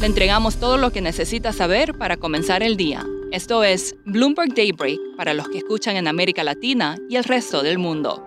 Le entregamos todo lo que necesita saber para comenzar el día. Esto es Bloomberg Daybreak para los que escuchan en América Latina y el resto del mundo.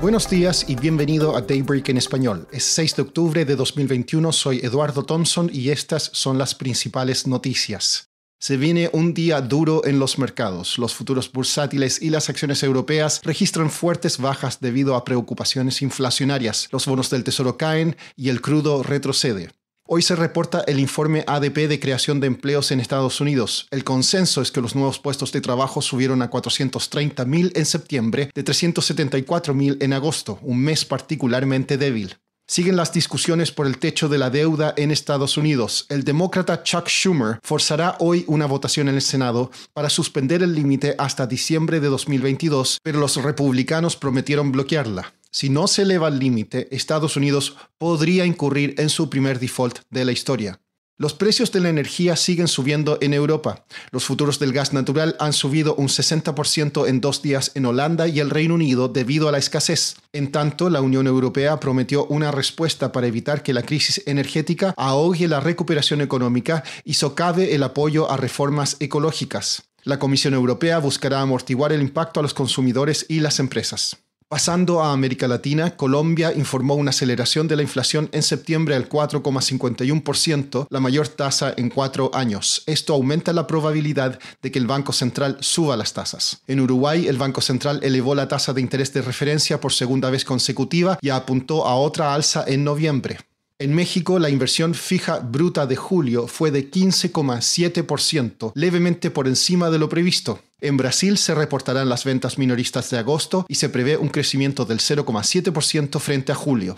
Buenos días y bienvenido a Daybreak en español. Es 6 de octubre de 2021, soy Eduardo Thompson y estas son las principales noticias. Se viene un día duro en los mercados. Los futuros bursátiles y las acciones europeas registran fuertes bajas debido a preocupaciones inflacionarias. Los bonos del tesoro caen y el crudo retrocede. Hoy se reporta el informe ADP de creación de empleos en Estados Unidos. El consenso es que los nuevos puestos de trabajo subieron a 430.000 en septiembre, de 374.000 en agosto, un mes particularmente débil. Siguen las discusiones por el techo de la deuda en Estados Unidos. El demócrata Chuck Schumer forzará hoy una votación en el Senado para suspender el límite hasta diciembre de 2022, pero los republicanos prometieron bloquearla. Si no se eleva el límite, Estados Unidos podría incurrir en su primer default de la historia. Los precios de la energía siguen subiendo en Europa. Los futuros del gas natural han subido un 60% en dos días en Holanda y el Reino Unido debido a la escasez. En tanto, la Unión Europea prometió una respuesta para evitar que la crisis energética ahogue la recuperación económica y socave el apoyo a reformas ecológicas. La Comisión Europea buscará amortiguar el impacto a los consumidores y las empresas. Pasando a América Latina, Colombia informó una aceleración de la inflación en septiembre al 4,51%, la mayor tasa en cuatro años. Esto aumenta la probabilidad de que el Banco Central suba las tasas. En Uruguay, el Banco Central elevó la tasa de interés de referencia por segunda vez consecutiva y apuntó a otra alza en noviembre. En México, la inversión fija bruta de julio fue de 15,7%, levemente por encima de lo previsto. En Brasil se reportarán las ventas minoristas de agosto y se prevé un crecimiento del 0,7% frente a julio.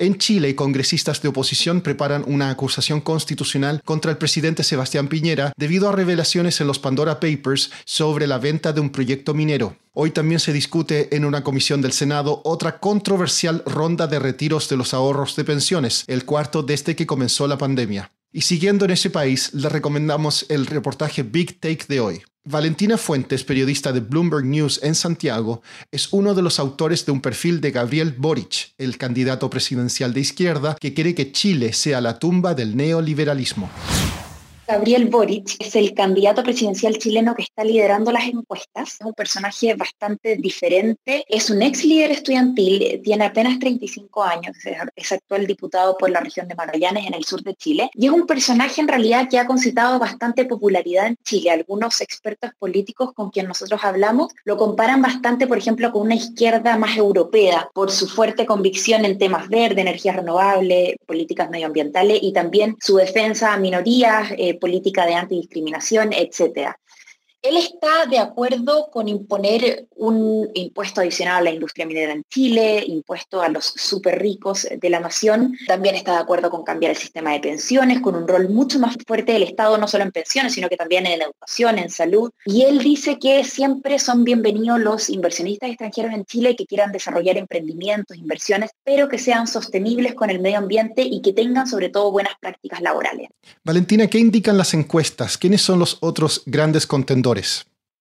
En Chile, congresistas de oposición preparan una acusación constitucional contra el presidente Sebastián Piñera debido a revelaciones en los Pandora Papers sobre la venta de un proyecto minero. Hoy también se discute en una comisión del Senado otra controversial ronda de retiros de los ahorros de pensiones, el cuarto desde que comenzó la pandemia. Y siguiendo en ese país, le recomendamos el reportaje Big Take de hoy. Valentina Fuentes, periodista de Bloomberg News en Santiago, es uno de los autores de un perfil de Gabriel Boric, el candidato presidencial de izquierda que quiere que Chile sea la tumba del neoliberalismo. Gabriel Boric es el candidato presidencial chileno que está liderando las encuestas. Es un personaje bastante diferente. Es un ex líder estudiantil, tiene apenas 35 años, es actual diputado por la región de Magallanes en el sur de Chile. Y es un personaje en realidad que ha concitado bastante popularidad en Chile. Algunos expertos políticos con quien nosotros hablamos lo comparan bastante, por ejemplo, con una izquierda más europea por su fuerte convicción en temas verdes, energías renovables, políticas medioambientales y también su defensa a minorías. Eh, política de antidiscriminación, etcétera. Él está de acuerdo con imponer un impuesto adicional a la industria minera en Chile, impuesto a los súper ricos de la nación. También está de acuerdo con cambiar el sistema de pensiones, con un rol mucho más fuerte del Estado, no solo en pensiones, sino que también en educación, en salud. Y él dice que siempre son bienvenidos los inversionistas extranjeros en Chile que quieran desarrollar emprendimientos, inversiones, pero que sean sostenibles con el medio ambiente y que tengan sobre todo buenas prácticas laborales. Valentina, ¿qué indican las encuestas? ¿Quiénes son los otros grandes contendores?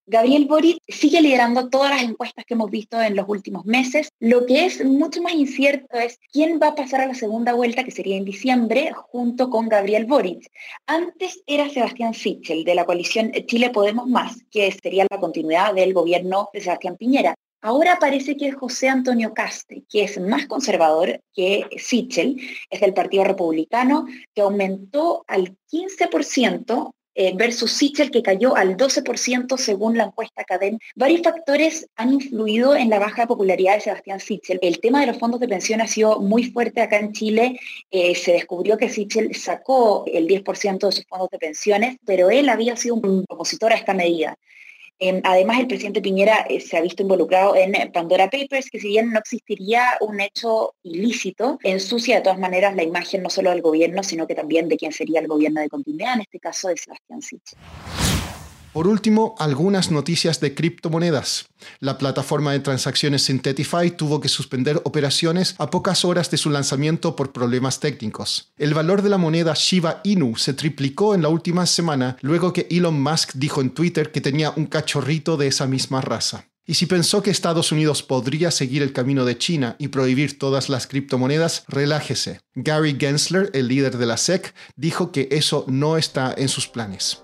Gabriel Boric sigue liderando todas las encuestas que hemos visto en los últimos meses. Lo que es mucho más incierto es quién va a pasar a la segunda vuelta, que sería en diciembre, junto con Gabriel Boric. Antes era Sebastián Sichel, de la coalición Chile Podemos Más, que sería la continuidad del gobierno de Sebastián Piñera. Ahora parece que es José Antonio Caste, que es más conservador que Sichel, es del Partido Republicano, que aumentó al 15% eh, versus Sichel, que cayó al 12% según la encuesta Cadem. Varios factores han influido en la baja popularidad de Sebastián Sichel. El tema de los fondos de pensión ha sido muy fuerte acá en Chile. Eh, se descubrió que Sichel sacó el 10% de sus fondos de pensiones, pero él había sido un opositor a esta medida. Em, además, el presidente Piñera eh, se ha visto involucrado en Pandora Papers, que si bien no existiría un hecho ilícito, ensucia de todas maneras la imagen no solo del gobierno, sino que también de quien sería el gobierno de continuidad, en este caso de Sebastián Sitch. Por último, algunas noticias de criptomonedas. La plataforma de transacciones Synthetify tuvo que suspender operaciones a pocas horas de su lanzamiento por problemas técnicos. El valor de la moneda Shiba Inu se triplicó en la última semana luego que Elon Musk dijo en Twitter que tenía un cachorrito de esa misma raza. Y si pensó que Estados Unidos podría seguir el camino de China y prohibir todas las criptomonedas, relájese. Gary Gensler, el líder de la SEC, dijo que eso no está en sus planes.